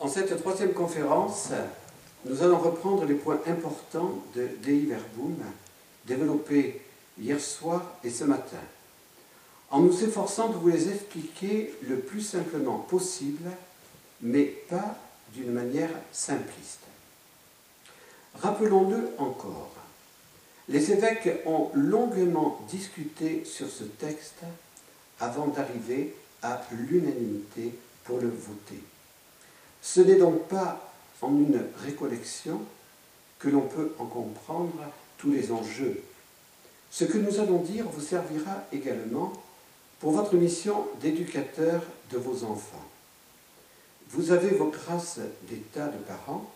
En cette troisième conférence, nous allons reprendre les points importants de Dei Verbum développés hier soir et ce matin, en nous efforçant de vous les expliquer le plus simplement possible, mais pas d'une manière simpliste. Rappelons-le encore, les évêques ont longuement discuté sur ce texte avant d'arriver à l'unanimité pour le voter. Ce n'est donc pas en une récollection que l'on peut en comprendre tous les enjeux. Ce que nous allons dire vous servira également pour votre mission d'éducateur de vos enfants. Vous avez vos grâces d'état de parents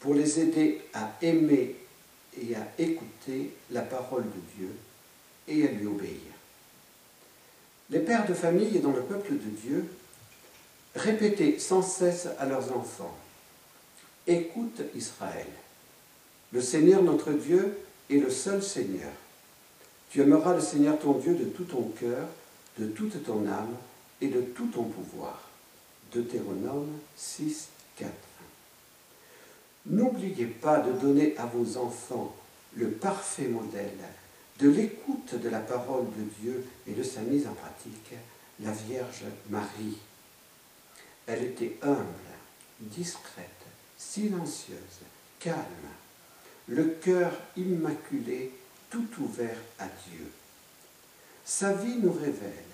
pour les aider à aimer et à écouter la parole de Dieu et à lui obéir. Les pères de famille dans le peuple de Dieu répétaient sans cesse à leurs enfants, Écoute Israël, le Seigneur notre Dieu est le seul Seigneur. Tu aimeras le Seigneur ton Dieu de tout ton cœur, de toute ton âme et de tout ton pouvoir. Deutéronome 6, 4. N'oubliez pas de donner à vos enfants le parfait modèle de l'écoute de la parole de Dieu et de sa mise en pratique, la Vierge Marie. Elle était humble, discrète, silencieuse, calme, le cœur immaculé, tout ouvert à Dieu. Sa vie nous révèle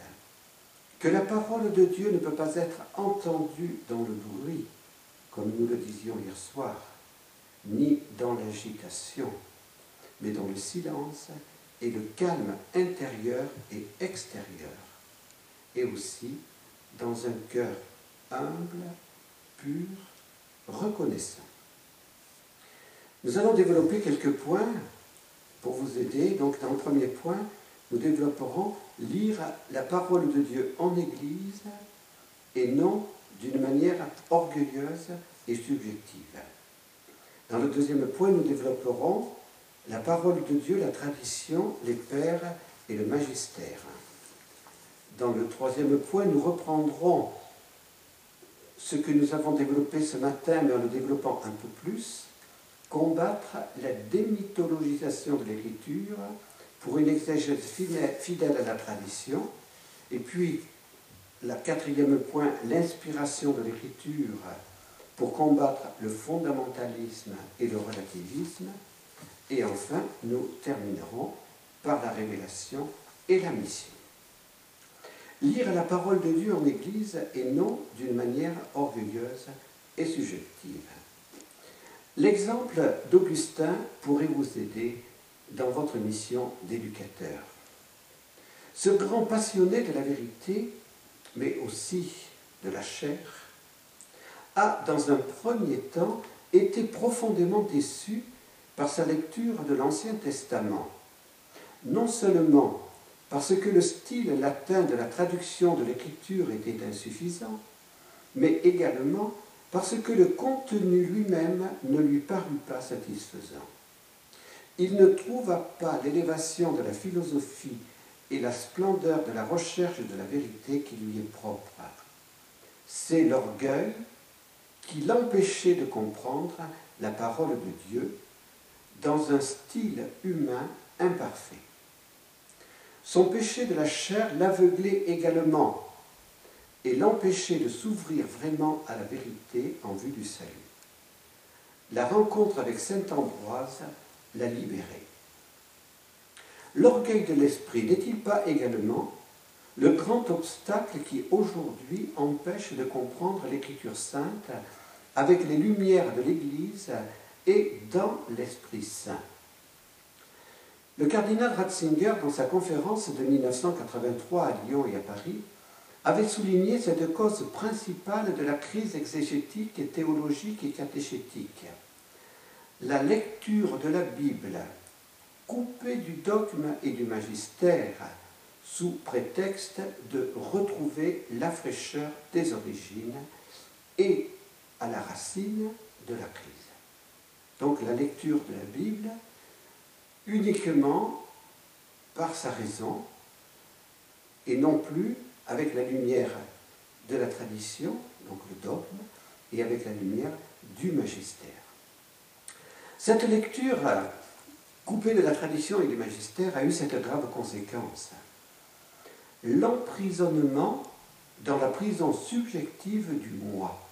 que la parole de Dieu ne peut pas être entendue dans le bruit, comme nous le disions hier soir, ni dans l'agitation, mais dans le silence et le calme intérieur et extérieur, et aussi dans un cœur humble, pur, reconnaissant. Nous allons développer quelques points pour vous aider. Donc, dans le premier point, nous développerons lire la parole de Dieu en Église et non d'une manière orgueilleuse et subjective. Dans le deuxième point, nous développerons la parole de Dieu, la tradition, les pères et le magistère. Dans le troisième point, nous reprendrons ce que nous avons développé ce matin, mais en le développant un peu plus, combattre la démythologisation de l'écriture pour une exégèse fidèle à la tradition, et puis, la quatrième point, l'inspiration de l'écriture pour combattre le fondamentalisme et le relativisme, et enfin, nous terminerons par la révélation et la mission. Lire la parole de Dieu en Église et non d'une manière orgueilleuse et subjective. L'exemple d'Augustin pourrait vous aider dans votre mission d'éducateur. Ce grand passionné de la vérité, mais aussi de la chair, a, dans un premier temps, été profondément déçu par sa lecture de l'Ancien Testament. Non seulement parce que le style latin de la traduction de l'écriture était insuffisant, mais également parce que le contenu lui-même ne lui parut pas satisfaisant. Il ne trouva pas l'élévation de la philosophie et la splendeur de la recherche de la vérité qui lui est propre. C'est l'orgueil qui l'empêchait de comprendre la parole de Dieu dans un style humain imparfait. Son péché de la chair l'aveuglait également et l'empêchait de s'ouvrir vraiment à la vérité en vue du salut. La rencontre avec Saint Ambroise l'a libéré. L'orgueil de l'esprit n'est-il pas également le grand obstacle qui aujourd'hui empêche de comprendre l'Écriture sainte avec les lumières de l'Église et dans l'Esprit Saint? Le cardinal Ratzinger, dans sa conférence de 1983 à Lyon et à Paris, avait souligné cette cause principale de la crise exégétique théologique et catéchétique. La lecture de la Bible, coupée du dogme et du magistère, sous prétexte de retrouver la fraîcheur des origines et à la racine de la crise. Donc la lecture de la Bible uniquement par sa raison et non plus avec la lumière de la tradition, donc le dogme, et avec la lumière du magistère. Cette lecture, coupée de la tradition et du magistère, a eu cette grave conséquence. L'emprisonnement dans la prison subjective du moi.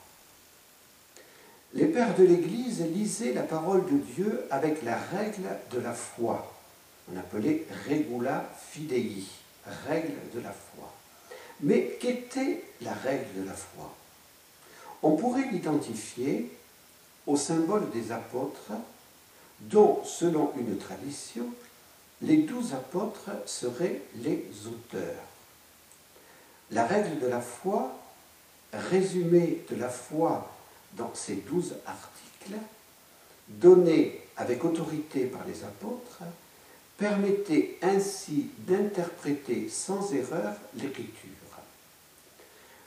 Les pères de l'Église lisaient la parole de Dieu avec la règle de la foi. On appelait regula fidei, règle de la foi. Mais qu'était la règle de la foi? On pourrait l'identifier au symbole des apôtres, dont, selon une tradition, les douze apôtres seraient les auteurs. La règle de la foi, résumée de la foi dans ces douze articles, donnés avec autorité par les apôtres, permettait ainsi d'interpréter sans erreur l'écriture.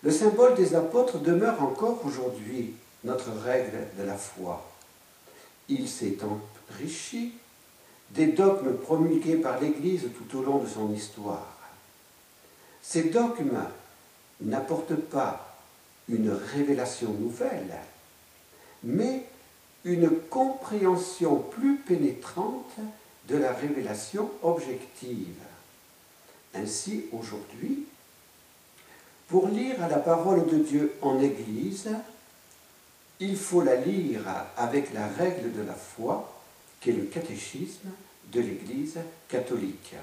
Le symbole des apôtres demeure encore aujourd'hui notre règle de la foi. Il s'est enrichi des dogmes promulgués par l'Église tout au long de son histoire. Ces dogmes n'apportent pas une révélation nouvelle, mais une compréhension plus pénétrante de la révélation objective. Ainsi, aujourd'hui, pour lire la parole de Dieu en Église, il faut la lire avec la règle de la foi, qui est le catéchisme de l'Église catholique.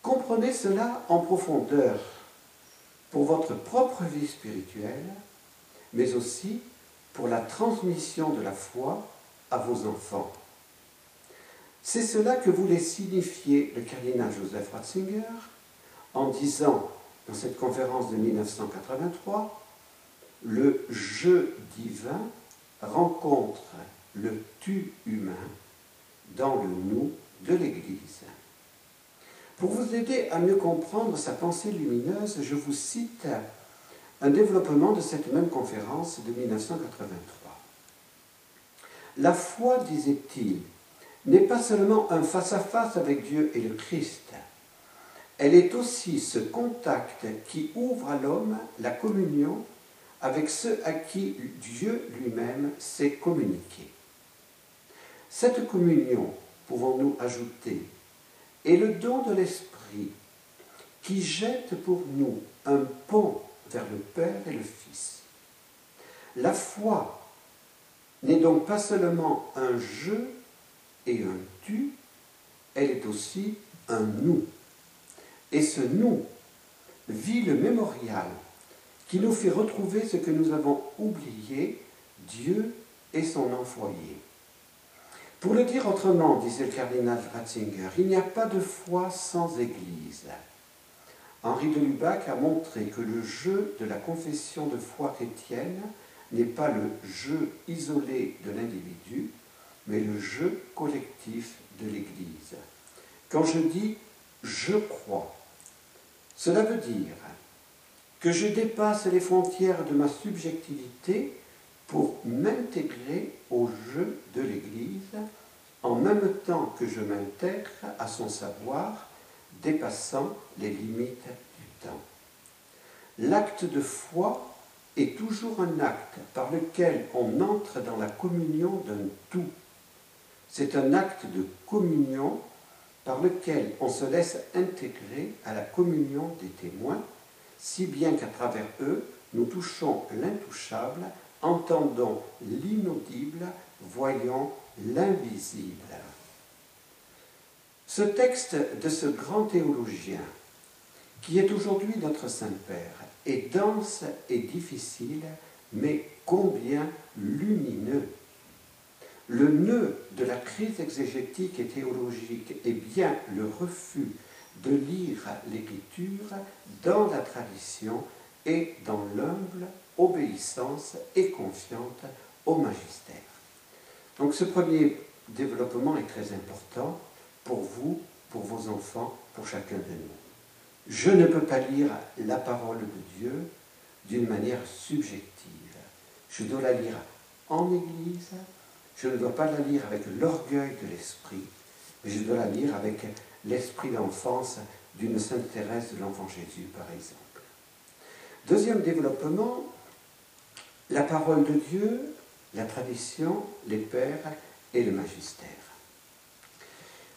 Comprenez cela en profondeur pour votre propre vie spirituelle, mais aussi pour la transmission de la foi à vos enfants. C'est cela que voulait signifier le cardinal Joseph Ratzinger en disant dans cette conférence de 1983 le je divin rencontre le tu humain dans le nous de l'Église. Pour vous aider à mieux comprendre sa pensée lumineuse, je vous cite un développement de cette même conférence de 1983. La foi, disait-il, n'est pas seulement un face-à-face avec Dieu et le Christ, elle est aussi ce contact qui ouvre à l'homme la communion avec ceux à qui Dieu lui-même s'est communiqué. Cette communion, pouvons-nous ajouter, est le don de l'Esprit qui jette pour nous un pont le Père et le Fils. La foi n'est donc pas seulement un je et un tu, elle est aussi un nous. Et ce nous vit le mémorial qui nous fait retrouver ce que nous avons oublié, Dieu et son envoyé. Pour le dire autrement, disait le cardinal Ratzinger, il n'y a pas de foi sans Église. Henri de Lubac a montré que le jeu de la confession de foi chrétienne n'est pas le jeu isolé de l'individu, mais le jeu collectif de l'Église. Quand je dis je crois, cela veut dire que je dépasse les frontières de ma subjectivité pour m'intégrer au jeu de l'Église en même temps que je m'intègre à son savoir dépassant les limites du temps. L'acte de foi est toujours un acte par lequel on entre dans la communion d'un tout. C'est un acte de communion par lequel on se laisse intégrer à la communion des témoins, si bien qu'à travers eux, nous touchons l'intouchable, entendons l'inaudible, voyons l'invisible. Ce texte de ce grand théologien, qui est aujourd'hui notre Saint-Père, est dense et difficile, mais combien lumineux. Le nœud de la crise exégétique et théologique est bien le refus de lire l'écriture dans la tradition et dans l'humble obéissance et confiante au magistère. Donc ce premier développement est très important pour vous, pour vos enfants, pour chacun de nous. Je ne peux pas lire la parole de Dieu d'une manière subjective. Je dois la lire en Église, je ne dois pas la lire avec l'orgueil de l'esprit, mais je dois la lire avec l'esprit d'enfance d'une Sainte Thérèse de l'Enfant Jésus, par exemple. Deuxième développement, la parole de Dieu, la tradition, les pères et le magistère.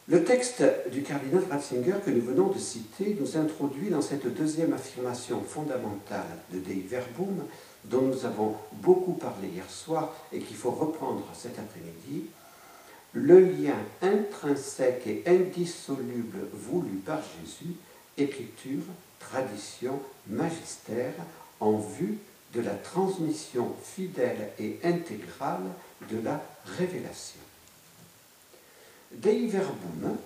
Le texte du cardinal Ratzinger que nous venons de citer nous introduit dans cette deuxième affirmation fondamentale de Dei Verbum dont nous avons beaucoup parlé hier soir et qu'il faut reprendre cet après-midi, le lien intrinsèque et indissoluble voulu par Jésus, écriture, tradition, magistère, en vue de la transmission fidèle et intégrale de la révélation. Dei Verbum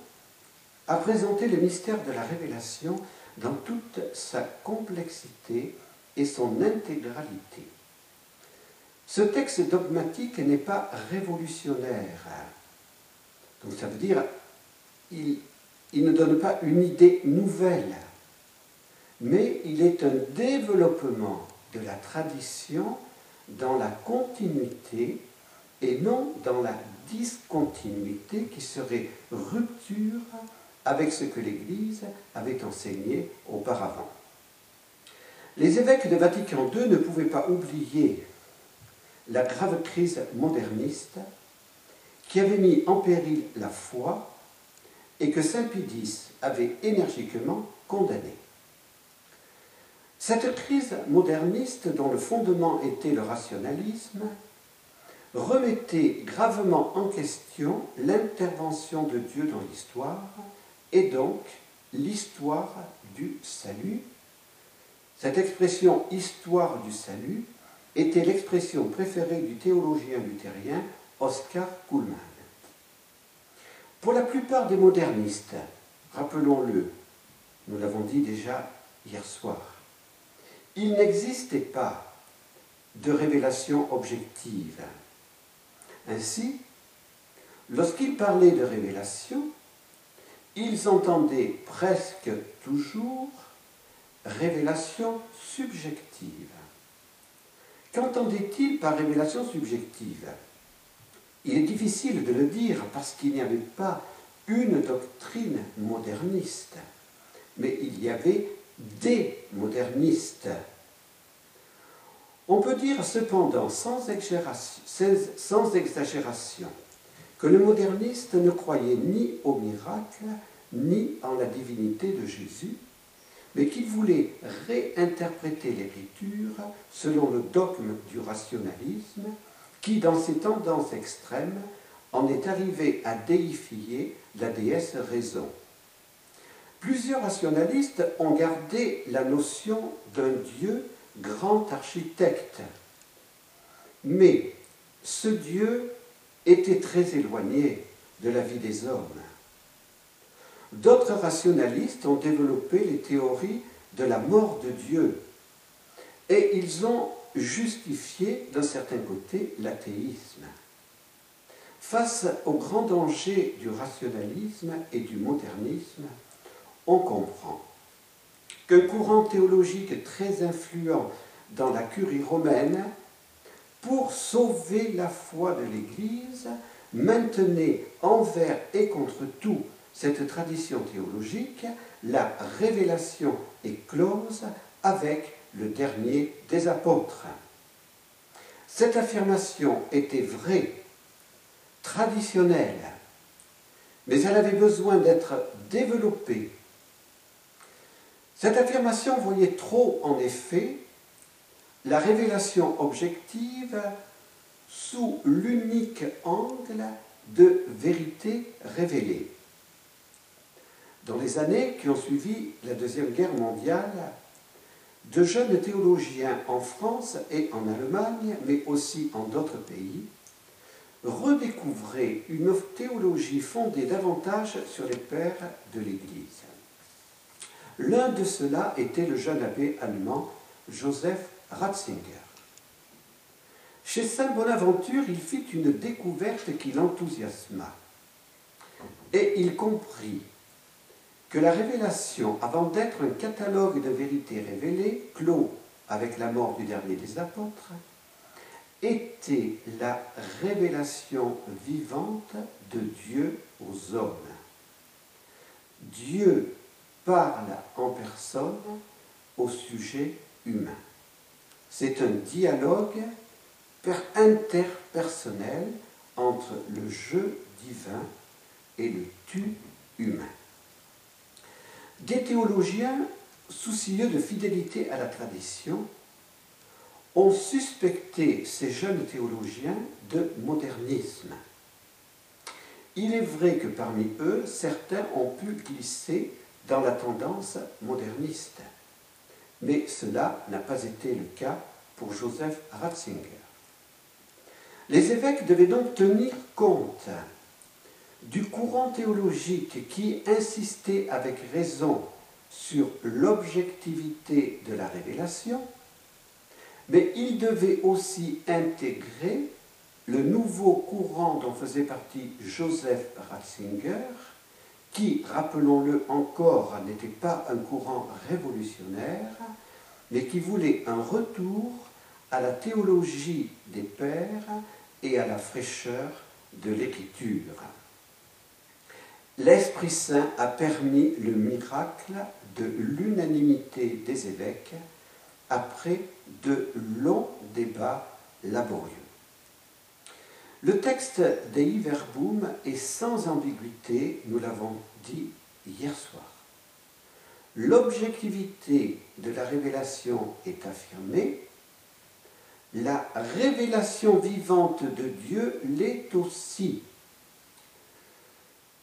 a présenté le mystère de la révélation dans toute sa complexité et son intégralité. Ce texte dogmatique n'est pas révolutionnaire. Donc ça veut dire, il, ne donne pas une idée nouvelle, mais il est un développement de la tradition dans la continuité et non dans la discontinuité qui serait rupture avec ce que l'Église avait enseigné auparavant. Les évêques de Vatican II ne pouvaient pas oublier la grave crise moderniste qui avait mis en péril la foi et que Saint Pie avait énergiquement condamnée. Cette crise moderniste, dont le fondement était le rationalisme, remettait gravement en question l'intervention de Dieu dans l'histoire et donc l'histoire du salut cette expression histoire du salut était l'expression préférée du théologien luthérien Oscar Kuhlmann. Pour la plupart des modernistes, rappelons-le, nous l'avons dit déjà hier soir, il n'existait pas de révélation objective. Ainsi, lorsqu'ils parlaient de révélation, ils entendaient presque toujours révélation subjective. Qu'entendait-il par révélation subjective? Il est difficile de le dire parce qu'il n'y avait pas une doctrine moderniste, mais il y avait des modernistes. On peut dire cependant sans exagération, que le moderniste ne croyait ni au miracle, ni en la divinité de Jésus, mais qu'il voulait réinterpréter l'écriture selon le dogme du rationalisme qui, dans ses tendances extrêmes, en est arrivé à déifier la déesse raison. Plusieurs rationalistes ont gardé la notion d'un Dieu grand architecte, mais ce Dieu était très éloigné de la vie des hommes. D'autres rationalistes ont développé les théories de la mort de Dieu et ils ont justifié d'un certain côté l'athéisme. Face au grand danger du rationalisme et du modernisme, on comprend qu'un courant théologique très influent dans la curie romaine, pour sauver la foi de l'Église, maintenait envers et contre tout cette tradition théologique, la révélation est close avec le dernier des apôtres. Cette affirmation était vraie, traditionnelle, mais elle avait besoin d'être développée. Cette affirmation voyait trop, en effet, la révélation objective sous l'unique angle de vérité révélée. Dans les années qui ont suivi la Deuxième Guerre mondiale, de jeunes théologiens en France et en Allemagne, mais aussi en d'autres pays, redécouvraient une théologie fondée davantage sur les pères de l'Église. L'un de ceux-là était le jeune abbé allemand Joseph Ratzinger. Chez Saint Bonaventure, il fit une découverte qui l'enthousiasma. Et il comprit que la révélation, avant d'être un catalogue de vérités révélées, clos avec la mort du dernier des apôtres, était la révélation vivante de Dieu aux hommes. Dieu parle en personne au sujet humain. C'est un dialogue interpersonnel entre le je divin et le tu humain. Des théologiens soucieux de fidélité à la tradition ont suspecté ces jeunes théologiens de modernisme. Il est vrai que parmi eux, certains ont pu glisser dans la tendance moderniste, mais cela n'a pas été le cas pour Joseph Ratzinger. Les évêques devaient donc tenir compte du courant théologique qui insistait avec raison sur l'objectivité de la révélation, mais ils devaient aussi intégrer le nouveau courant dont faisait partie Joseph Ratzinger, qui, rappelons-le encore, n'était pas un courant révolutionnaire, mais qui voulait un retour à la théologie des pères et à la fraîcheur de l'écriture. L'Esprit Saint a permis le miracle de l'unanimité des évêques après de longs débats laborieux. Le texte des Verbum est sans ambiguïté, nous l'avons dit hier soir. L'objectivité de la révélation est affirmée, la révélation vivante de Dieu l'est aussi.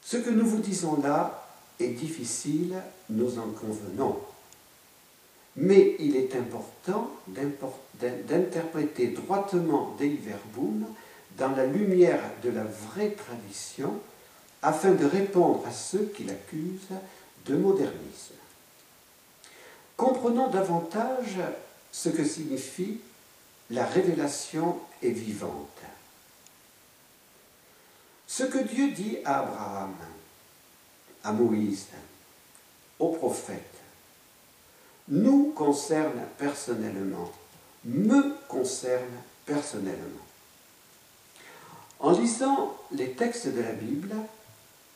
Ce que nous vous disons là est difficile, nous en convenons. Mais il est important d'interpréter droitement Dei Verbum dans la lumière de la vraie tradition afin de répondre à ceux qui l'accusent de modernisme. Comprenons davantage ce que signifie la révélation est vivante. Ce que Dieu dit à Abraham, à Moïse, aux prophètes, nous concerne personnellement, me concerne personnellement. En lisant les textes de la Bible,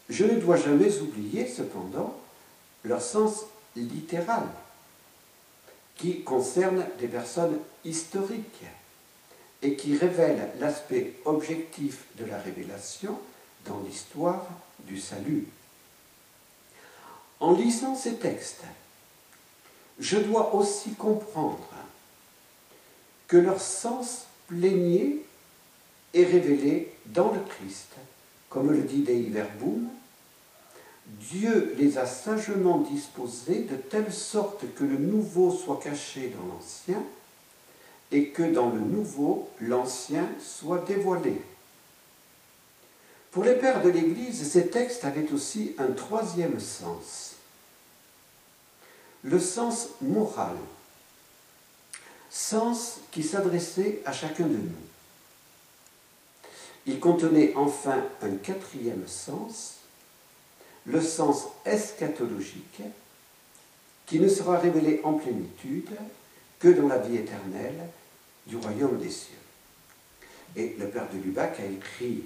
je ne dois jamais oublier cependant leur sens littéral, qui concerne des personnes historiques et qui révèle l'aspect objectif de la révélation dans l'histoire du salut. En lisant ces textes, je dois aussi comprendre que leur sens plénier est révélé dans le Christ, comme le dit Dei Verbum, Dieu les a sagement disposés de telle sorte que le nouveau soit caché dans l'ancien et que dans le nouveau, l'ancien soit dévoilé. Pour les pères de l'Église, ces textes avaient aussi un troisième sens, le sens moral, sens qui s'adressait à chacun de nous. Il contenait enfin un quatrième sens, le sens eschatologique, qui ne sera révélé en plénitude que dans la vie éternelle du royaume des cieux. Et le père de Lubac a écrit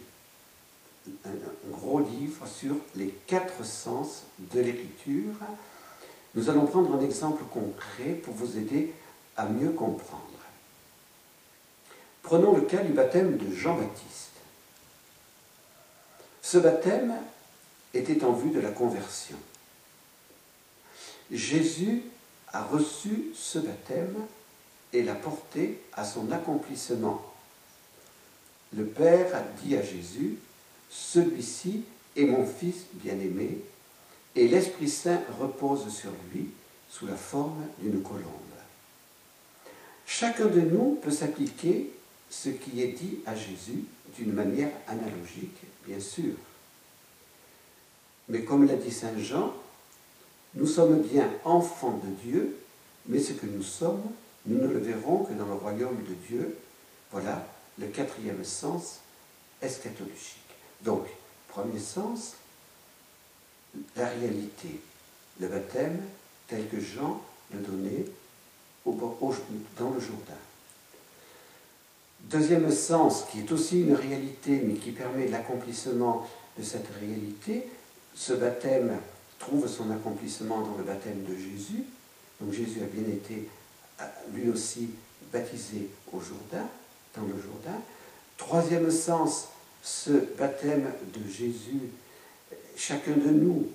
un, gros livre sur les quatre sens de l'écriture. Nous allons prendre un exemple concret pour vous aider à mieux comprendre. Prenons le cas du baptême de Jean-Baptiste. Ce baptême était en vue de la conversion. Jésus a reçu ce baptême et l'a porté à son accomplissement. Le Père a dit à Jésus, celui-ci est mon Fils bien-aimé, et l'Esprit Saint repose sur lui sous la forme d'une colombe. Chacun de nous peut s'appliquer ce qui est dit à Jésus d'une manière analogique, bien sûr. Mais comme l'a dit Saint Jean, nous sommes bien enfants de Dieu, mais ce que nous sommes, nous ne le verrons que dans le royaume de Dieu. Voilà le quatrième sens eschatologique. Donc, premier sens, la réalité, le baptême tel que Jean le donnait dans le Jourdain. Deuxième sens, qui est aussi une réalité, mais qui permet l'accomplissement de cette réalité, ce baptême trouve son accomplissement dans le baptême de Jésus. Donc Jésus a bien été lui aussi baptisé au Jourdain. dans le Jourdain. Troisième sens, ce baptême de Jésus, chacun de nous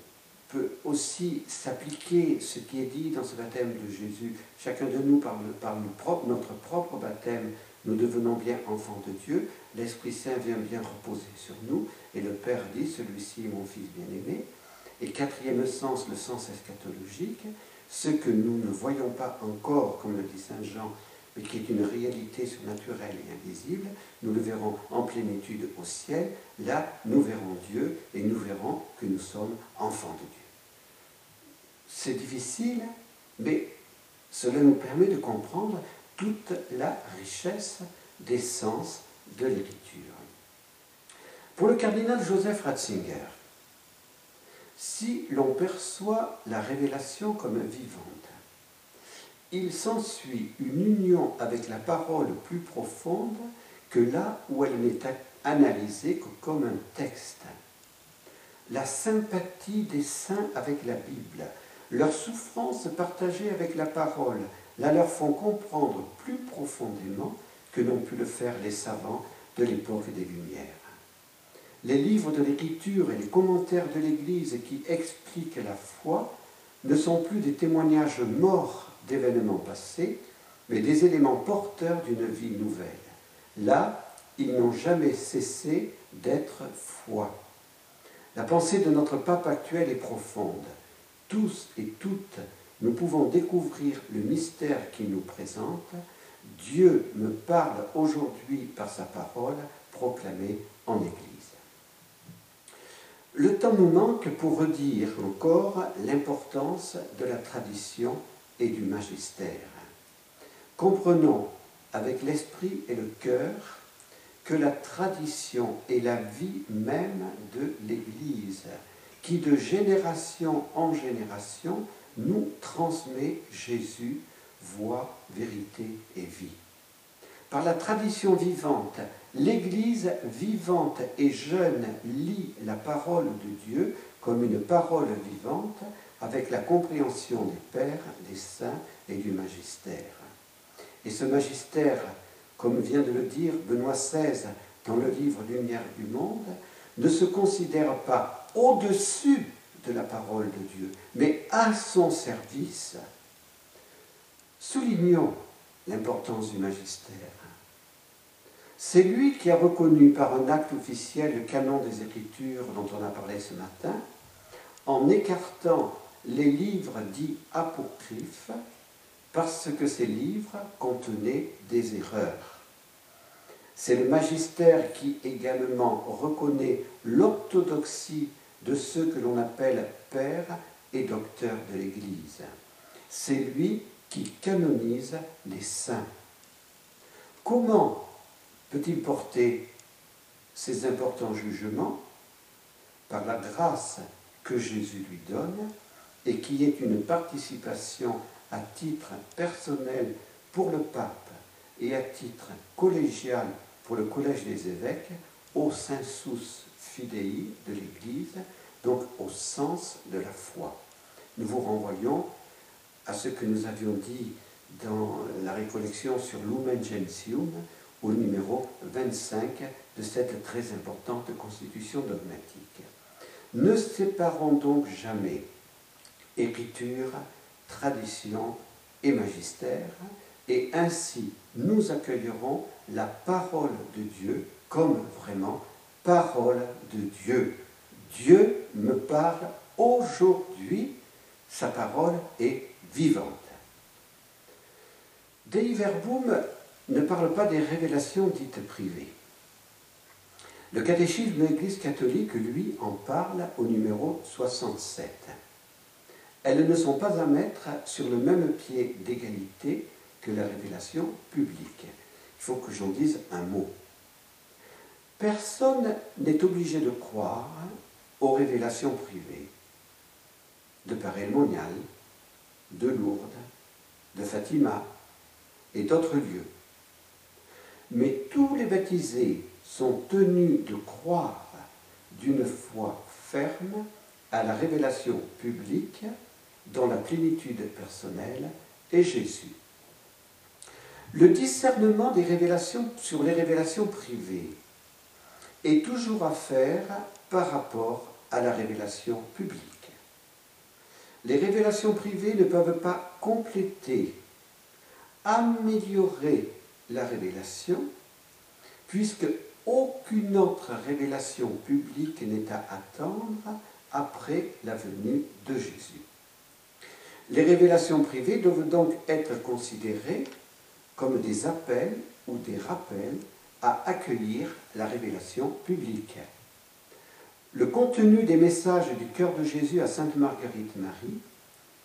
peut aussi s'appliquer ce qui est dit dans ce baptême de Jésus. Chacun de nous, par, notre propre baptême, nous devenons bien enfants de Dieu. L'Esprit Saint vient bien reposer sur nous. Et le Père dit, celui-ci est mon Fils bien-aimé. Et quatrième sens, le sens eschatologique, ce que nous ne voyons pas encore, comme le dit Saint Jean, mais qui est une réalité surnaturelle et invisible, nous le verrons en plénitude au ciel. Là, nous verrons Dieu et nous verrons que nous sommes enfants de Dieu. C'est difficile, mais cela nous permet de comprendre toute la richesse des sens de l'écriture. Pour le cardinal Joseph Ratzinger, si l'on perçoit la révélation comme vivante, il s'ensuit une union avec la parole plus profonde que là où elle n'est analysée comme un texte. La sympathie des saints avec la Bible, leur souffrance partagée avec la parole, la leur font comprendre plus profondément que n'ont pu le faire les savants de l'époque des Lumières. Les livres de l'Écriture et les commentaires de l'Église qui expliquent la foi ne sont plus des témoignages morts d'événements passés, mais des éléments porteurs d'une vie nouvelle. Là, ils n'ont jamais cessé d'être foi. La pensée de notre pape actuel est profonde. Tous et toutes, nous pouvons découvrir le mystère qu'il nous présente. Dieu me parle aujourd'hui par sa parole proclamée en Église. Le temps nous manque pour redire encore l'importance de la tradition et du magistère. Comprenons avec l'esprit et le cœur que la tradition est la vie même de l'Église, qui de génération en génération nous transmet Jésus, voix, vérité et vie. Par la tradition vivante, l'Église vivante et jeune lit la parole de Dieu comme une parole vivante avec la compréhension des pères, des saints et du magistère. Et ce magistère, comme vient de le dire Benoît XVI dans le livre Lumière du monde, ne se considère pas au-dessus de la parole de Dieu, mais à son service. Soulignons l'importance du magistère. C'est lui qui a reconnu par un acte officiel le canon des Écritures dont on a parlé ce matin, en écartant les livres dits apocryphes parce que ces livres contenaient des erreurs. C'est le magistère qui également reconnaît l'orthodoxie de ceux que l'on appelle pères et docteurs de l'Église. C'est lui qui canonise les saints. Comment peut-il porter ces importants jugements Par la grâce que Jésus lui donne et qui est une participation à titre personnel pour le pape et à titre collégial pour le collège des évêques au sensus de l'Église, donc au sens de la foi. Nous vous renvoyons à ce que nous avions dit dans la récollection sur Lumen Gentium, au numéro 25 de cette très importante constitution dogmatique. Ne séparons donc jamais écriture, tradition et magistère, et ainsi nous accueillerons la parole de Dieu comme vraiment parole de Dieu. Dieu me parle aujourd'hui, sa parole est vivante. Dei Verbum ne parle pas des révélations dites privées. Le catéchisme de l'Église catholique, lui, en parle au numéro 67 elles ne sont pas à mettre sur le même pied d'égalité que la révélation publique. Il faut que j'en dise un mot. Personne n'est obligé de croire aux révélations privées de Paray-le-Monial, de Lourdes, de Fatima et d'autres lieux. Mais tous les baptisés sont tenus de croire d'une foi ferme à la révélation publique dans la plénitude personnelle est Jésus. Le discernement des révélations sur les révélations privées est toujours à faire par rapport à la révélation publique. Les révélations privées ne peuvent pas compléter, améliorer la révélation, puisque aucune autre révélation publique n'est à attendre après la venue de Jésus. Les révélations privées doivent donc être considérées comme des appels ou des rappels à accueillir la révélation publique. Le contenu des messages du cœur de Jésus à Sainte Marguerite Marie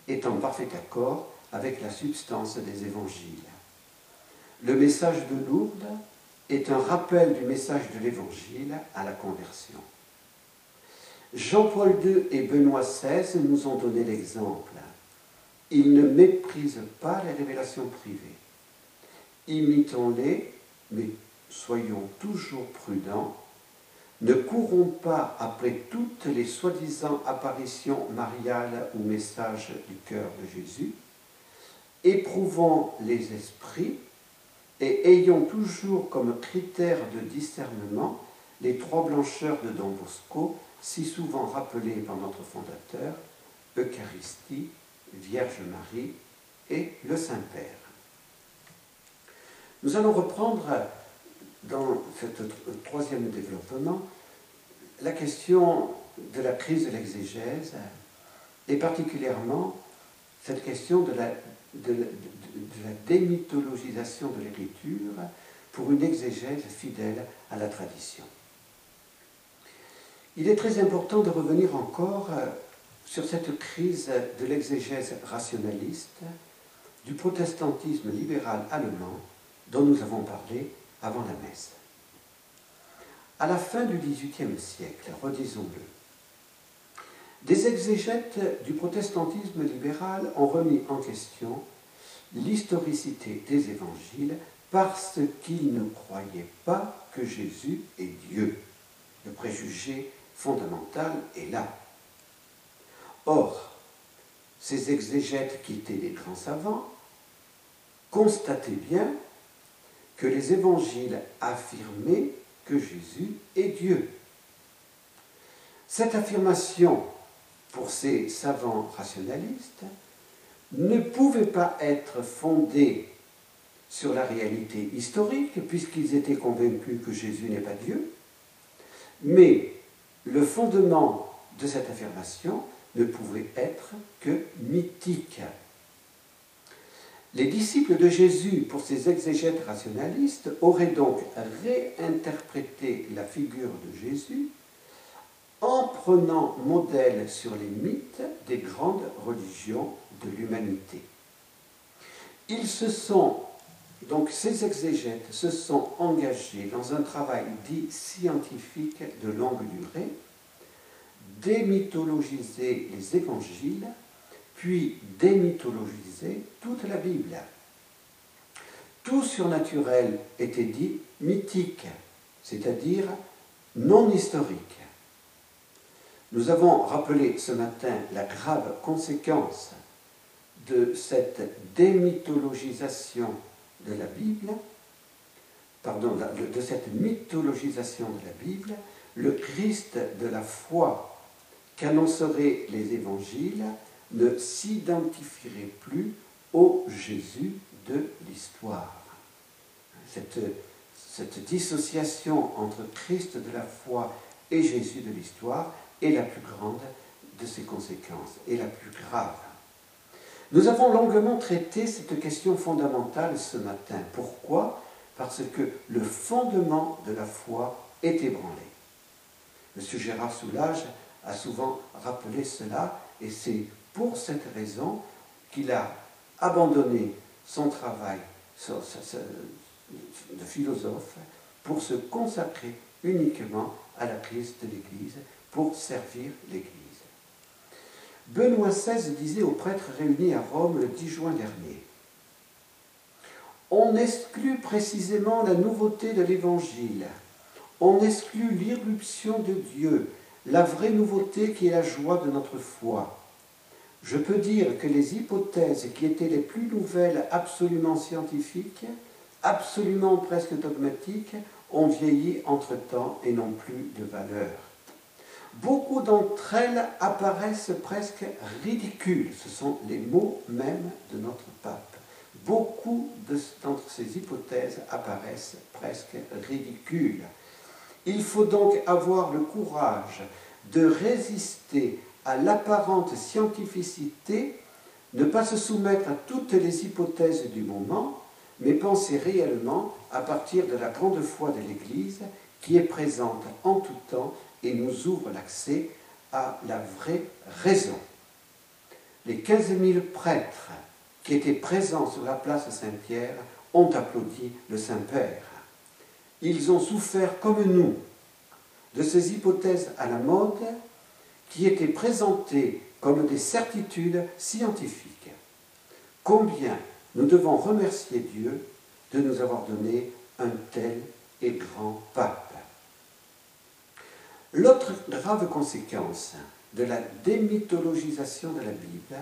est en parfait accord avec la substance des évangiles. Le message de Lourdes est un rappel du message de l'évangile à la conversion. Jean-Paul II et Benoît XVI nous ont donné l'exemple. Ils ne méprisent pas les révélations privées. Imitons-les, mais soyons toujours prudents. Ne courons pas après toutes les soi-disant apparitions mariales ou messages du cœur de Jésus. Éprouvons les esprits et ayons toujours comme critère de discernement les trois blancheurs de Don Bosco, si souvent rappelés par notre fondateur, Eucharistie, Vierge Marie et le Saint-Père. Nous allons reprendre dans ce troisième développement la question de la crise de l'exégèse et particulièrement cette question de la, de, la démythologisation de l'écriture pour une exégèse fidèle à la tradition. Il est très important de revenir encore euh, sur cette crise de l'exégèse rationaliste du protestantisme libéral allemand dont nous avons parlé avant la messe. À la fin du XVIIIe siècle, redisons-le, des exégètes du protestantisme libéral ont remis en question l'historicité des évangiles parce qu'ils ne croyaient pas que Jésus est Dieu. Le préjugé fondamental est là. Or, ces exégètes qui étaient des grands savants constataient bien que les évangiles affirmaient que Jésus est Dieu. Cette affirmation, pour ces savants rationalistes, ne pouvait pas être fondée sur la réalité historique, puisqu'ils étaient convaincus que Jésus n'est pas Dieu, mais le fondement de cette affirmation ne pouvait être que mythique. Les disciples de Jésus, pour ces exégètes rationalistes, auraient donc réinterprété la figure de Jésus en prenant modèle sur les mythes des grandes religions de l'humanité. Ils se sont, donc ces exégètes se sont engagés dans un travail dit scientifique de longue durée, démythologiser les évangiles puis démythologiser toute la Bible. Tout surnaturel était dit mythique, c'est-à-dire non historique. Nous avons rappelé ce matin la grave conséquence de cette démythologisation de la Bible, pardon, de cette mythologisation de la Bible, le Christ de la foi qu'annonceraient les évangiles ne s'identifierait plus au Jésus de l'histoire. Cette, cette dissociation entre Christ de la foi et Jésus de l'histoire est la plus grande de ses conséquences et la plus grave. Nous avons longuement traité cette question fondamentale ce matin. Pourquoi? Parce que le fondement de la foi est ébranlé. Monsieur Gérard Soulage a souvent rappelé cela et c'est pour cette raison qu'il a abandonné son travail de philosophe pour se consacrer uniquement à la crise de l'Église, pour servir l'Église. Benoît XVI disait aux prêtres réunis à Rome le 10 juin dernier, On exclut précisément la nouveauté de l'Évangile, on exclut l'irruption de Dieu, la vraie nouveauté qui est la joie de notre foi je peux dire que les hypothèses qui étaient les plus nouvelles absolument scientifiques absolument presque dogmatiques, ont vieilli entre-temps et n'ont plus de valeur. Beaucoup d'entre elles apparaissent presque ridicules, ce sont les mots mêmes de notre pape. Beaucoup d'entre ces hypothèses apparaissent presque ridicules. Il faut donc avoir le courage de résister à l'apparente scientificité, ne pas se soumettre à toutes les hypothèses du moment, mais penser réellement à partir de la grande foi de l'Église qui est présente en tout temps et nous ouvre l'accès à la vraie raison. Les 15 000 prêtres qui étaient présents sur la place Saint-Pierre ont applaudi le Saint-Père. Ils ont souffert comme nous de ces hypothèses à la mode qui étaient présentées comme des certitudes scientifiques. Combien nous devons remercier Dieu de nous avoir donné un tel et grand pape. L'autre grave conséquence de la démythologisation de la Bible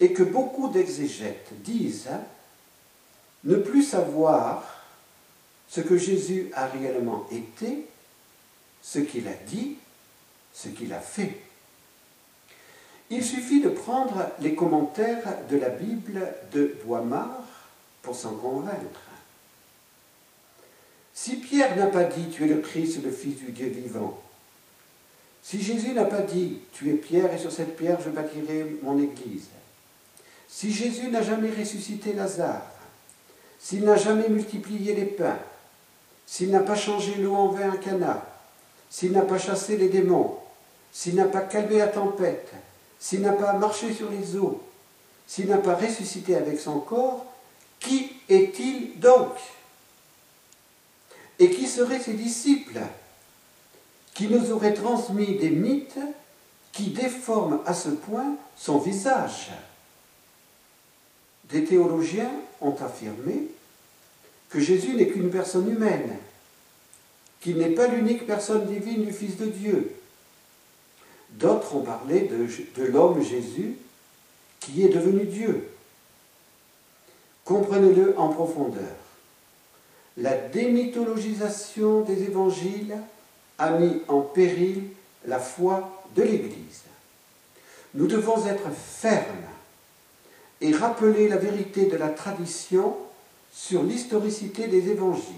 est que beaucoup d'exégètes disent ne plus savoir ce que Jésus a réellement été, ce qu'il a dit, ce qu'il a fait. Il suffit de prendre les commentaires de la Bible de Boimard pour s'en convaincre. Si Pierre n'a pas dit Tu es le Christ, le Fils du Dieu vivant, si Jésus n'a pas dit Tu es Pierre et sur cette pierre je bâtirai mon Église, si Jésus n'a jamais ressuscité Lazare, s'il n'a jamais multiplié les pains, s'il n'a pas changé l'eau en vin à Cana, s'il n'a pas chassé les démons, s'il n'a pas calmé la tempête, s'il n'a pas marché sur les eaux, s'il n'a pas ressuscité avec son corps, qui est-il donc? Et qui seraient ses disciples qui nous auraient transmis des mythes qui déforment à ce point son visage? Des théologiens ont affirmé que Jésus n'est qu'une personne humaine, qu'il n'est pas l'unique personne divine du Fils de Dieu. D'autres ont parlé de, l'homme Jésus qui est devenu Dieu. Comprenez-le en profondeur. La démythologisation des évangiles a mis en péril la foi de l'Église. Nous devons être fermes et rappeler la vérité de la tradition sur l'historicité des évangiles.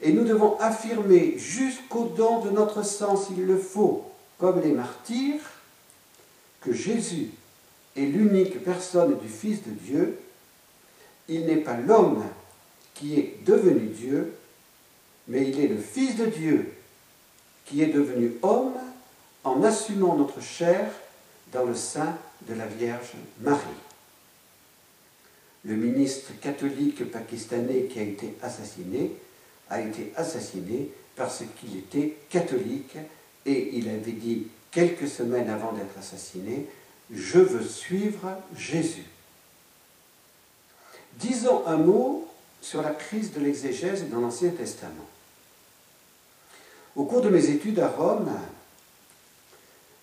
Et nous devons affirmer jusqu'au don de notre sang, s'il le faut, comme les martyrs, que Jésus est l'unique personne du Fils de Dieu il n'est pas l'homme qui est devenu Dieu, mais il est le Fils de Dieu qui est devenu homme en assumant notre chair dans le sein de la Vierge Marie. Le ministre catholique pakistanais qui a été assassiné a été assassiné parce qu'il était catholique et il avait dit quelques semaines avant d'être assassiné, Je veux suivre Jésus. Disons un mot sur la crise de l'exégèse dans l'Ancien Testament. Au cours de mes études à Rome,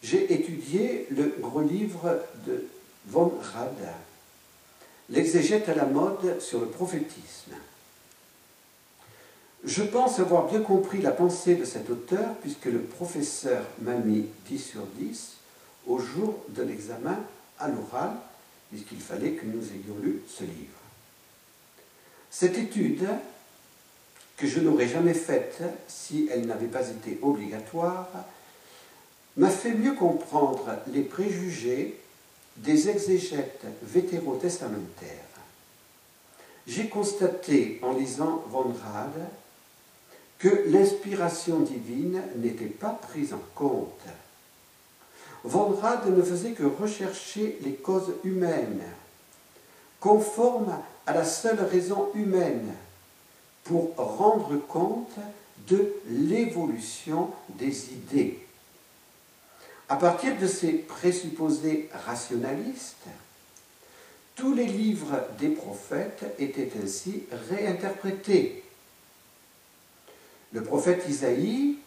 j'ai étudié le gros livre de von Rad, L'exégète à la mode sur le prophétisme. Je pense avoir bien compris la pensée de cet auteur puisque le professeur m'a mis 10 sur 10 au jour de l'examen à l'oral, puisqu'il fallait que nous ayons lu ce livre. Cette étude, que je n'aurais jamais faite si elle n'avait pas été obligatoire, m'a fait mieux comprendre les préjugés des exégètes vétérotestamentaires. J'ai constaté en lisant Von Rad que l'inspiration divine n'était pas prise en compte. Von Rad ne faisait que rechercher les causes humaines, conformes à la seule raison humaine pour rendre compte de l'évolution des idées. À partir de ces présupposés rationalistes, tous les livres des prophètes étaient ainsi réinterprétés. Le prophète Isaïe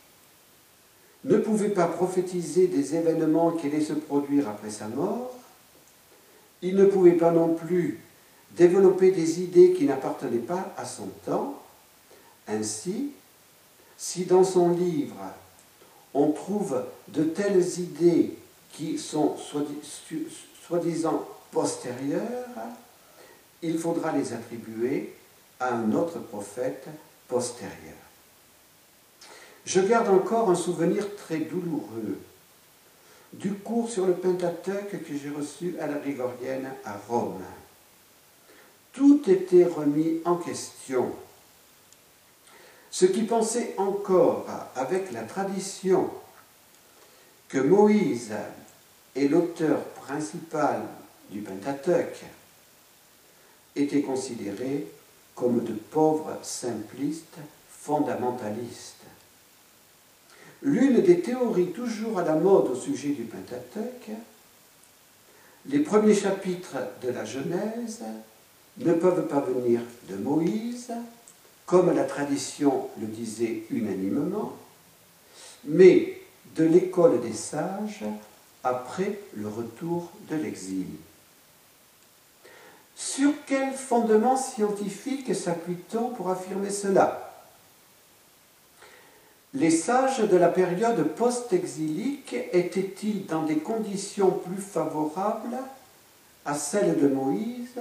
ne pouvait pas prophétiser des événements qui allaient se produire après sa mort, il ne pouvait pas non plus développer des idées qui n'appartenaient pas à son temps. Ainsi, si dans son livre on trouve de telles idées qui sont soi-disant postérieures, il faudra les attribuer à un autre prophète postérieur. Je garde encore un souvenir très douloureux du cours sur le Pentateuque que j'ai reçu à la Grégorienne à Rome. Tout était remis en question. Ce qui pensait encore avec la tradition que Moïse est l'auteur principal du Pentateuque était considéré comme de pauvres simplistes fondamentalistes. L'une des théories toujours à la mode au sujet du Pentateuque, les premiers chapitres de la Genèse ne peuvent pas venir de Moïse, comme la tradition le disait unanimement, mais de l'école des sages après le retour de l'exil. Sur quel fondement scientifique s'appuie-t-on pour affirmer cela? Les sages de la période post-exilique étaient-ils dans des conditions plus favorables à celles de Moïse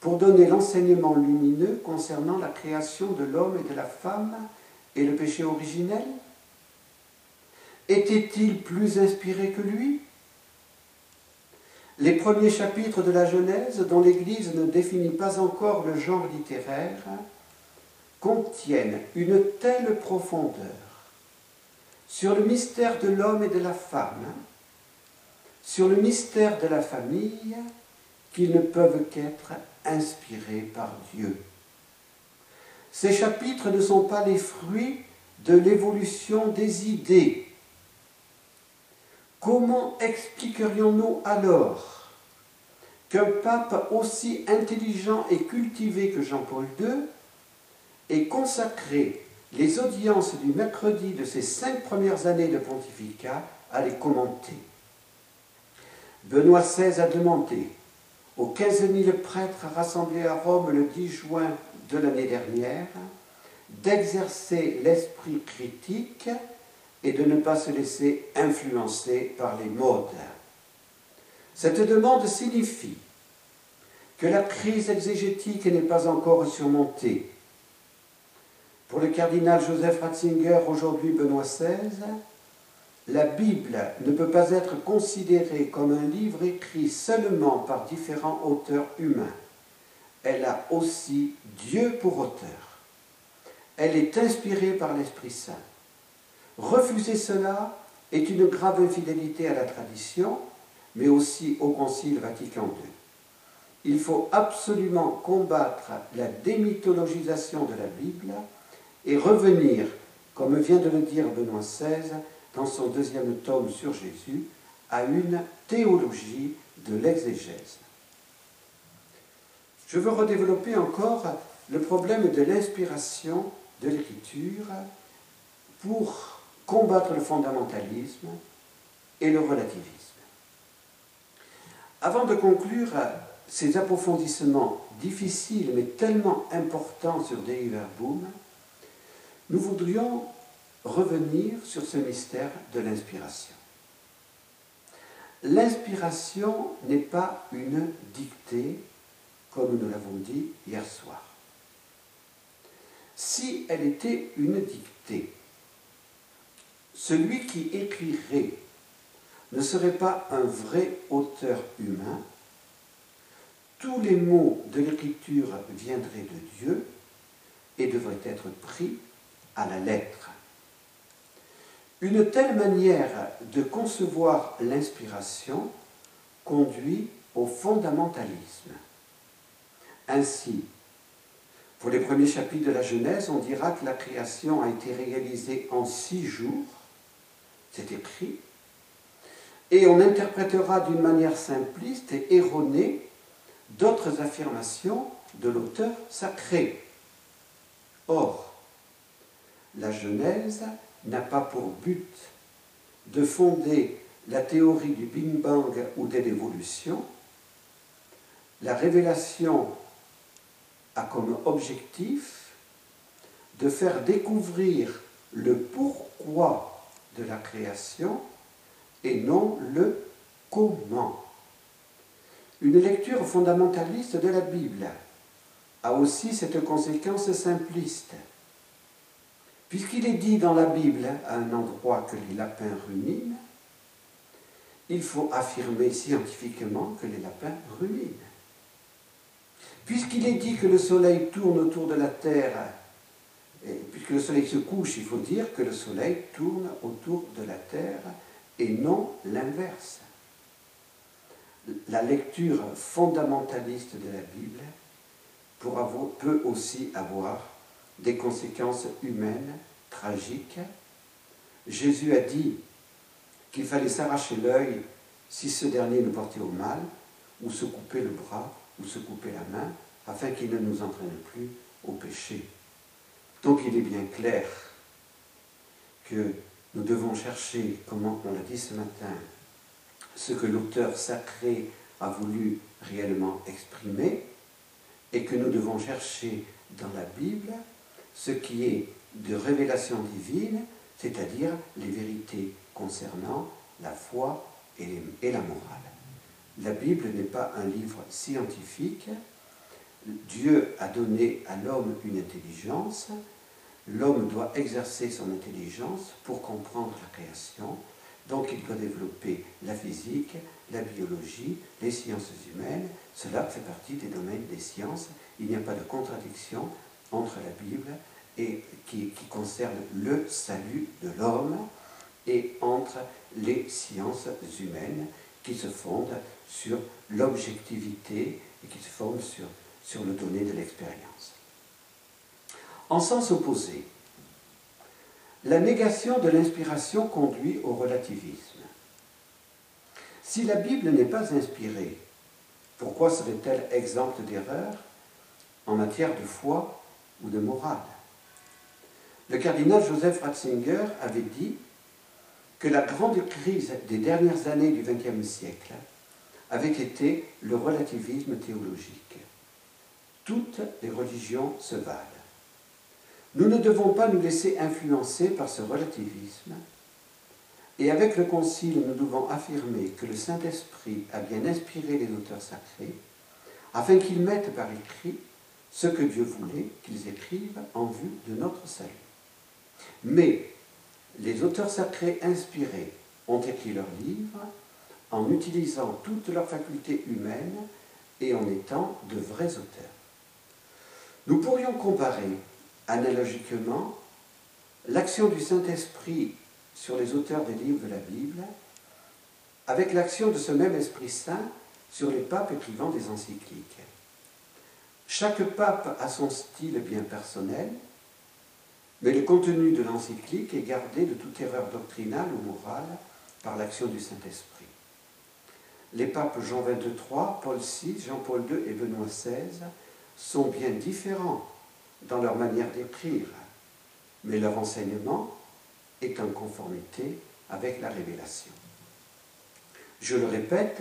pour donner l'enseignement lumineux concernant la création de l'homme et de la femme et le péché originel? Étaient-ils plus inspirés que lui? Les premiers chapitres de la Genèse, dont l'Église ne définit pas encore le genre littéraire, contiennent une telle profondeur sur le mystère de l'homme et de la femme, sur le mystère de la famille, qu'ils ne peuvent qu'être inspirés par Dieu. Ces chapitres ne sont pas les fruits de l'évolution des idées. Comment expliquerions-nous alors qu'un pape aussi intelligent et cultivé que Jean-Paul II ait consacré les audiences du mercredi de ces cinq premières années de pontificat à les commenter Benoît XVI a demandé aux 15 000 prêtres rassemblés à Rome le 10 juin de l'année dernière d'exercer l'esprit critique et de ne pas se laisser influencer par les modes. Cette demande signifie que la crise exégétique n'est pas encore surmontée. Pour le cardinal Joseph Ratzinger, aujourd'hui Benoît XVI, la Bible ne peut pas être considérée comme un livre écrit seulement par différents auteurs humains. Elle a aussi Dieu pour auteur. Elle est inspirée par l'Esprit Saint. Refuser cela est une grave infidélité à la tradition, mais aussi au Concile Vatican II. Il faut absolument combattre la démythologisation de la Bible et revenir, comme vient de le dire Benoît XVI, dans son deuxième tome sur Jésus, à une théologie de l'exégèse. Je veux redévelopper encore le problème de l'inspiration de l'écriture pour combattre le fondamentalisme et le relativisme. Avant de conclure ces approfondissements difficiles mais tellement importants sur Dei Verbum, nous voudrions revenir sur ce mystère de l'inspiration. L'inspiration n'est pas une dictée, comme nous l'avons dit hier soir. Si elle était une dictée, celui qui écrirait ne serait pas un vrai auteur humain, tous les mots de l'écriture viendraient de Dieu et devraient être pris la lettre. Une telle manière de concevoir l'inspiration conduit au fondamentalisme. Ainsi, pour les premiers chapitres de la Genèse, on dira que la création a été réalisée en six jours, c'est écrit, et on interprétera d'une manière simpliste et erronée d'autres affirmations de l'auteur sacré. Or, la Genèse n'a pas pour but de fonder la théorie du Big Bang ou de l'évolution. La révélation a comme objectif de faire découvrir le pourquoi de la création et non le comment. Une lecture fondamentaliste de la Bible a aussi cette conséquence simpliste. Puisqu'il est dit dans la Bible à un endroit que les lapins ruminent, il faut affirmer scientifiquement que les lapins ruminent. Puisqu'il est dit que le soleil tourne autour de la Terre, puisque le soleil se couche, il faut dire que le soleil tourne autour de la Terre et non l'inverse. La lecture fondamentaliste de la Bible peut aussi avoir des conséquences humaines tragiques. Jésus a dit qu'il fallait s'arracher l'œil si ce dernier nous portait au mal, ou se couper le bras, ou se couper la main, afin qu'il ne nous entraîne plus au péché. Donc il est bien clair que nous devons chercher, comme on l'a dit ce matin, ce que l'auteur sacré a voulu réellement exprimer, et que nous devons chercher dans la Bible ce qui est de révélation divine, c'est-à-dire les vérités concernant la foi et, la morale. La Bible n'est pas un livre scientifique. Dieu a donné à l'homme une intelligence. L'homme doit exercer son intelligence pour comprendre la création. Donc il doit développer la physique, la biologie, les sciences humaines. Cela fait partie des domaines des sciences. Il n'y a pas de contradiction entre la Bible qui, qui concerne le salut de l'homme et entre les sciences humaines qui se fondent sur l'objectivité et qui se fondent sur, sur le donné de l'expérience. En sens opposé, la négation de l'inspiration conduit au relativisme. Si la Bible n'est pas inspirée, pourquoi serait-elle exempte d'erreur en matière de foi ou de morale? Le cardinal Joseph Ratzinger avait dit que la grande crise des dernières années du XXe siècle avait été le relativisme théologique. Toutes les religions se valent. Nous ne devons pas nous laisser influencer par ce relativisme, et avec le Concile, nous devons affirmer que le Saint-Esprit a bien inspiré les auteurs sacrés, afin qu'ils mettent par écrit ce que Dieu voulait qu'ils écrivent en vue de notre salut. Mais les auteurs sacrés inspirés ont écrit leurs livres en utilisant toutes leurs facultés humaines et en étant de vrais auteurs. Nous pourrions comparer analogiquement l'action du Saint-Esprit sur les auteurs des livres de la Bible avec l'action de ce même Esprit Saint sur les papes écrivant des encycliques. Chaque pape a son style bien personnel, mais le contenu de l'encyclique est gardé de toute erreur doctrinale ou morale par l'action du Saint-Esprit. Les papes Jean XXIII, Paul VI, Jean-Paul II et Benoît XVI sont bien différents dans leur manière d'écrire, mais leur enseignement est en conformité avec la révélation. Je le répète,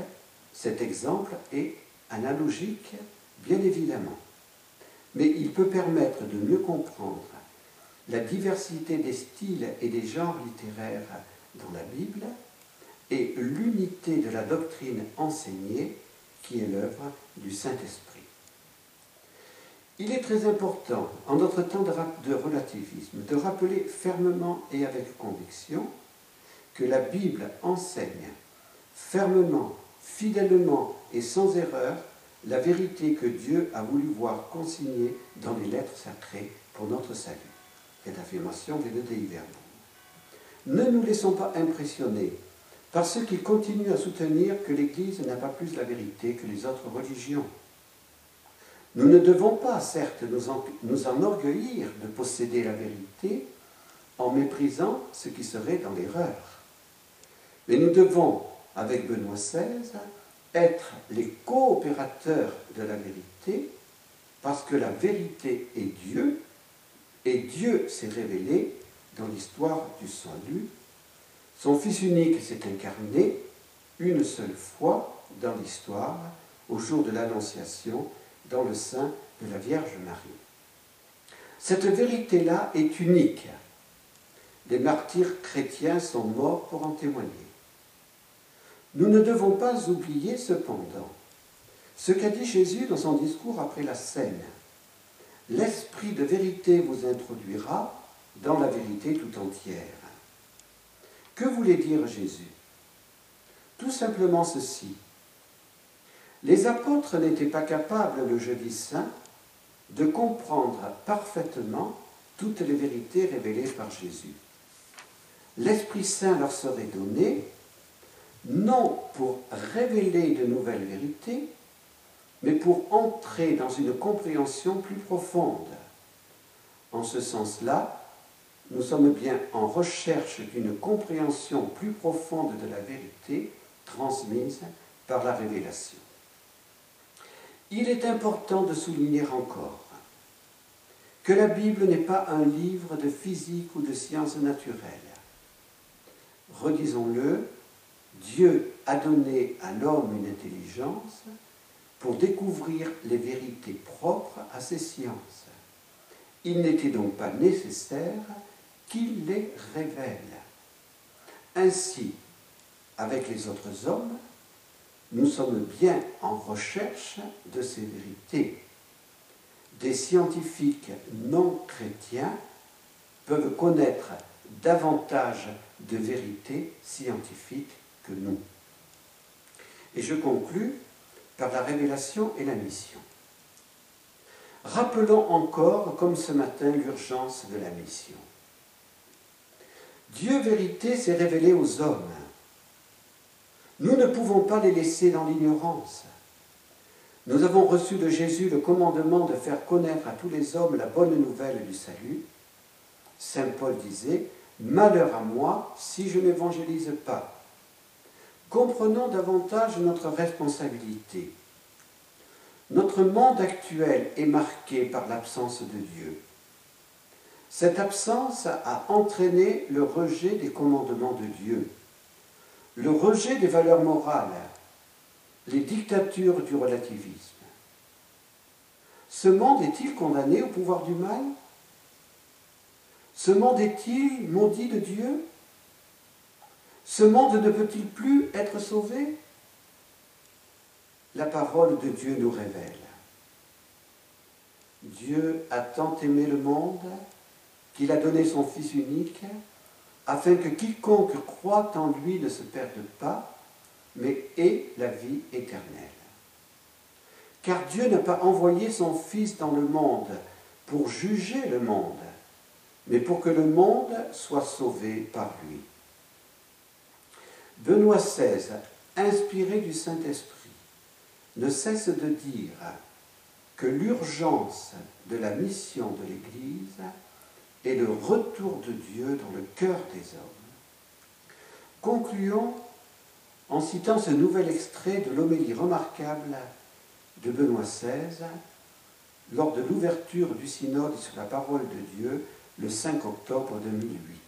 cet exemple est analogique, bien évidemment, mais il peut permettre de mieux comprendre la diversité des styles et des genres littéraires dans la Bible et l'unité de la doctrine enseignée qui est l'œuvre du Saint-Esprit. Il est très important, en notre temps de relativisme, de rappeler fermement et avec conviction que la Bible enseigne fermement, fidèlement et sans erreur la vérité que Dieu a voulu voir consignée dans les lettres sacrées pour notre salut. Cette affirmation vient de Ne nous laissons pas impressionner par ceux qui continuent à soutenir que l'Église n'a pas plus la vérité que les autres religions. Nous ne devons pas, certes, nous, nous enorgueillir de posséder la vérité en méprisant ce qui serait dans l'erreur. Mais nous devons, avec Benoît XVI, être les coopérateurs de la vérité parce que la vérité est Dieu et Dieu s'est révélé dans l'histoire du salut. Son Fils unique s'est incarné une seule fois dans l'histoire, au jour de l'Annonciation, dans le sein de la Vierge Marie. Cette vérité-là est unique. Les martyrs chrétiens sont morts pour en témoigner. Nous ne devons pas oublier cependant ce qu'a dit Jésus dans son discours après la scène. L'Esprit de vérité vous introduira dans la vérité tout entière. Que voulait dire Jésus? Tout simplement ceci. Les apôtres n'étaient pas capables le jeudi saint de comprendre parfaitement toutes les vérités révélées par Jésus. L'Esprit Saint leur serait donné non pour révéler de nouvelles vérités, mais pour entrer dans une compréhension plus profonde. En ce sens-là, nous sommes bien en recherche d'une compréhension plus profonde de la vérité transmise par la révélation. Il est important de souligner encore que la Bible n'est pas un livre de physique ou de sciences naturelles. Redisons-le, Dieu a donné à l'homme une intelligence pour découvrir les vérités propres à ces sciences. Il n'était donc pas nécessaire qu'il les révèle. Ainsi, avec les autres hommes, nous sommes bien en recherche de ces vérités. Des scientifiques non chrétiens peuvent connaître davantage de vérités scientifiques que nous. Et je conclus par la révélation et la mission. Rappelons encore, comme ce matin, l'urgence de la mission. Dieu vérité s'est révélé aux hommes. Nous ne pouvons pas les laisser dans l'ignorance. Nous avons reçu de Jésus le commandement de faire connaître à tous les hommes la bonne nouvelle du salut. Saint Paul disait, Malheur à moi si je n'évangélise pas. Comprenons davantage notre responsabilité. Notre monde actuel est marqué par l'absence de Dieu. Cette absence a entraîné le rejet des commandements de Dieu, le rejet des valeurs morales, les dictatures du relativisme. Ce monde est-il condamné au pouvoir du mal? Ce monde est-il maudit de Dieu? Ce monde ne peut-il plus être sauvé? La parole de Dieu nous révèle. Dieu a tant aimé le monde qu'il a donné son Fils unique, afin que quiconque croit en lui ne se perde pas, mais ait la vie éternelle. Car Dieu n'a pas envoyé son Fils dans le monde pour juger le monde, mais pour que le monde soit sauvé par lui. Benoît XVI, inspiré du Saint-Esprit, ne cesse de dire que l'urgence de la mission de l'Église et le retour de Dieu dans le cœur des hommes. Concluons en citant ce nouvel extrait de l'homélie remarquable de Benoît XVI lors de l'ouverture du synode sur la parole de Dieu le 5 octobre 2008.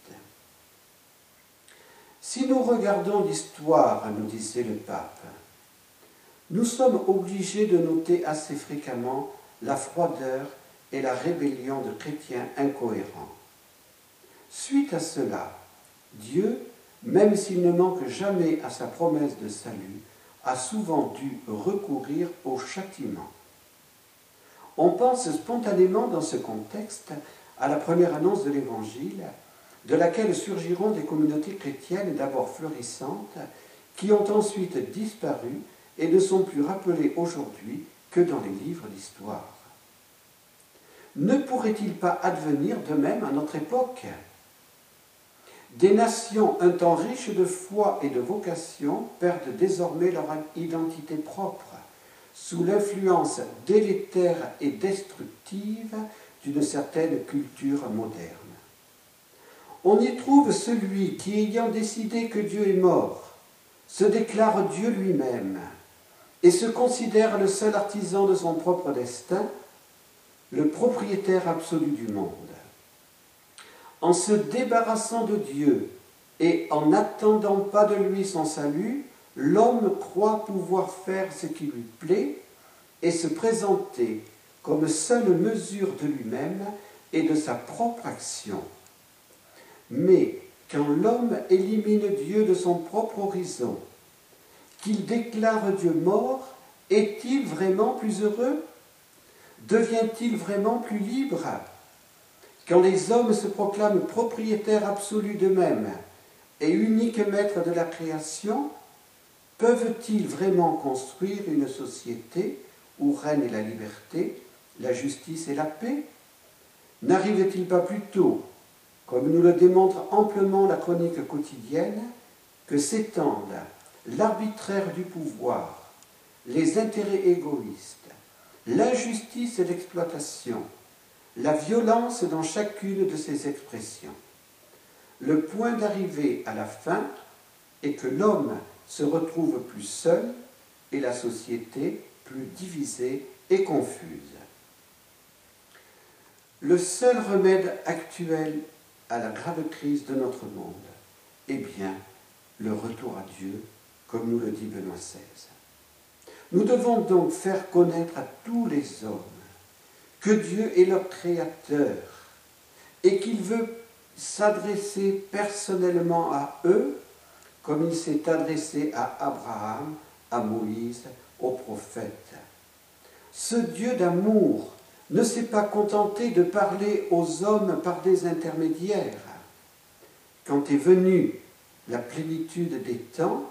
Si nous regardons l'histoire, nous disait le pape, nous sommes obligés de noter assez fréquemment la froideur et la rébellion de chrétiens incohérents. Suite à cela, Dieu, même s'il ne manque jamais à sa promesse de salut, a souvent dû recourir au châtiment. On pense spontanément dans ce contexte à la première annonce de l'Évangile, de laquelle surgiront des communautés chrétiennes d'abord florissantes, qui ont ensuite disparu et ne sont plus rappelées aujourd'hui que dans les livres d'histoire. Ne pourrait-il pas advenir de même à notre époque? Des nations un temps riches de foi et de vocation perdent désormais leur identité propre sous l'influence délétère et destructive d'une certaine culture moderne. On y trouve celui qui, ayant décidé que Dieu est mort, se déclare Dieu lui-même et se considère le seul artisan de son propre destin, le propriétaire absolu du monde. En se débarrassant de Dieu et en n'attendant pas de lui son salut, l'homme croit pouvoir faire ce qui lui plaît et se présenter comme seule mesure de lui-même et de sa propre action. Mais quand l'homme élimine Dieu de son propre horizon, qu'il déclare Dieu mort, est-il vraiment plus heureux? Devient-il vraiment plus libre? Quand les hommes se proclament propriétaires absolus d'eux-mêmes et uniques maîtres de la création, peuvent-ils vraiment construire une société où règne la liberté, la justice et la paix? N'arrive-t-il pas plutôt, comme nous le démontre amplement la chronique quotidienne, que s'étendent l'arbitraire du pouvoir, les intérêts égoïstes, l'injustice et l'exploitation, la violence dans chacune de ces expressions. Le point d'arrivée à la fin est que l'homme se retrouve plus seul et la société plus divisée et confuse. Le seul remède actuel à la grave crise de notre monde est bien le retour à Dieu, comme nous le dit Benoît XVI. Nous devons donc faire connaître à tous les hommes que Dieu est leur créateur et qu'il veut s'adresser personnellement à eux comme il s'est adressé à Abraham, à Moïse, aux prophètes. Ce Dieu d'amour ne s'est pas contenté de parler aux hommes par des intermédiaires. Quand est venue la plénitude des temps,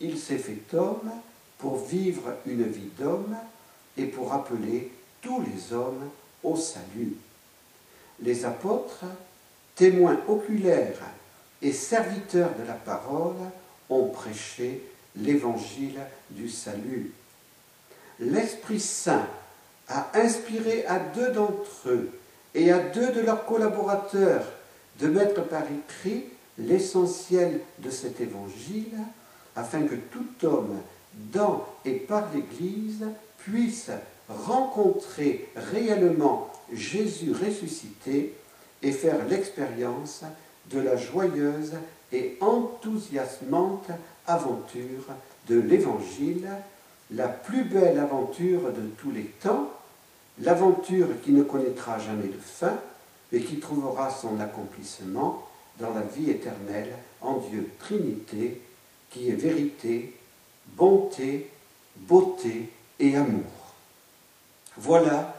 il s'est fait homme pour vivre une vie d'homme et pour appeler tous les hommes au salut. Les apôtres, témoins oculaires et serviteurs de la parole, ont prêché l'évangile du salut. L'Esprit Saint a inspiré à deux d'entre eux et à deux de leurs collaborateurs de mettre par écrit l'essentiel de cet évangile afin que tout homme dans et par l'Église puisse rencontrer réellement Jésus ressuscité et faire l'expérience de la joyeuse et enthousiasmante aventure de l'Évangile, la plus belle aventure de tous les temps, l'aventure qui ne connaîtra jamais de fin et qui trouvera son accomplissement dans la vie éternelle en Dieu Trinité, qui est vérité, bonté, beauté et amour. Voilà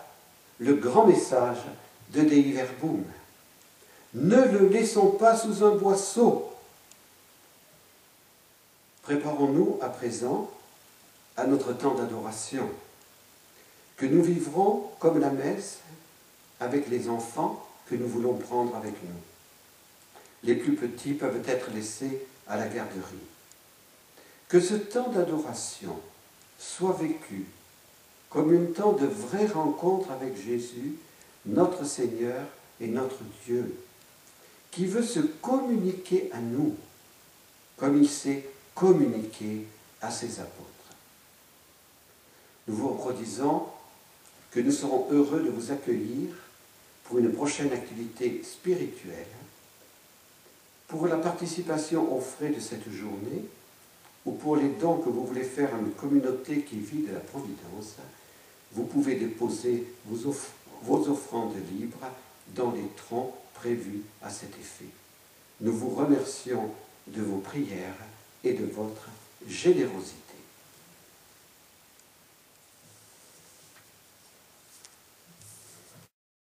le grand message de Dei Verbum. Ne le laissons pas sous un boisseau. Préparons-nous à présent à notre temps d'adoration, que nous vivrons comme la messe avec les enfants que nous voulons prendre avec nous. Les plus petits peuvent être laissés à la garderie. Que ce temps d'adoration soit vécu comme un temps de vraie rencontre avec Jésus, notre Seigneur et notre Dieu, qui veut se communiquer à nous comme il s'est communiqué à ses apôtres. Nous vous redisons que nous serons heureux de vous accueillir pour une prochaine activité spirituelle. Pour la participation aux frais de cette journée, ou pour les dons que vous voulez faire à une communauté qui vit de la Providence, vous pouvez déposer vos, vos offrandes libres dans les troncs prévus à cet effet. Nous vous remercions de vos prières et de votre générosité.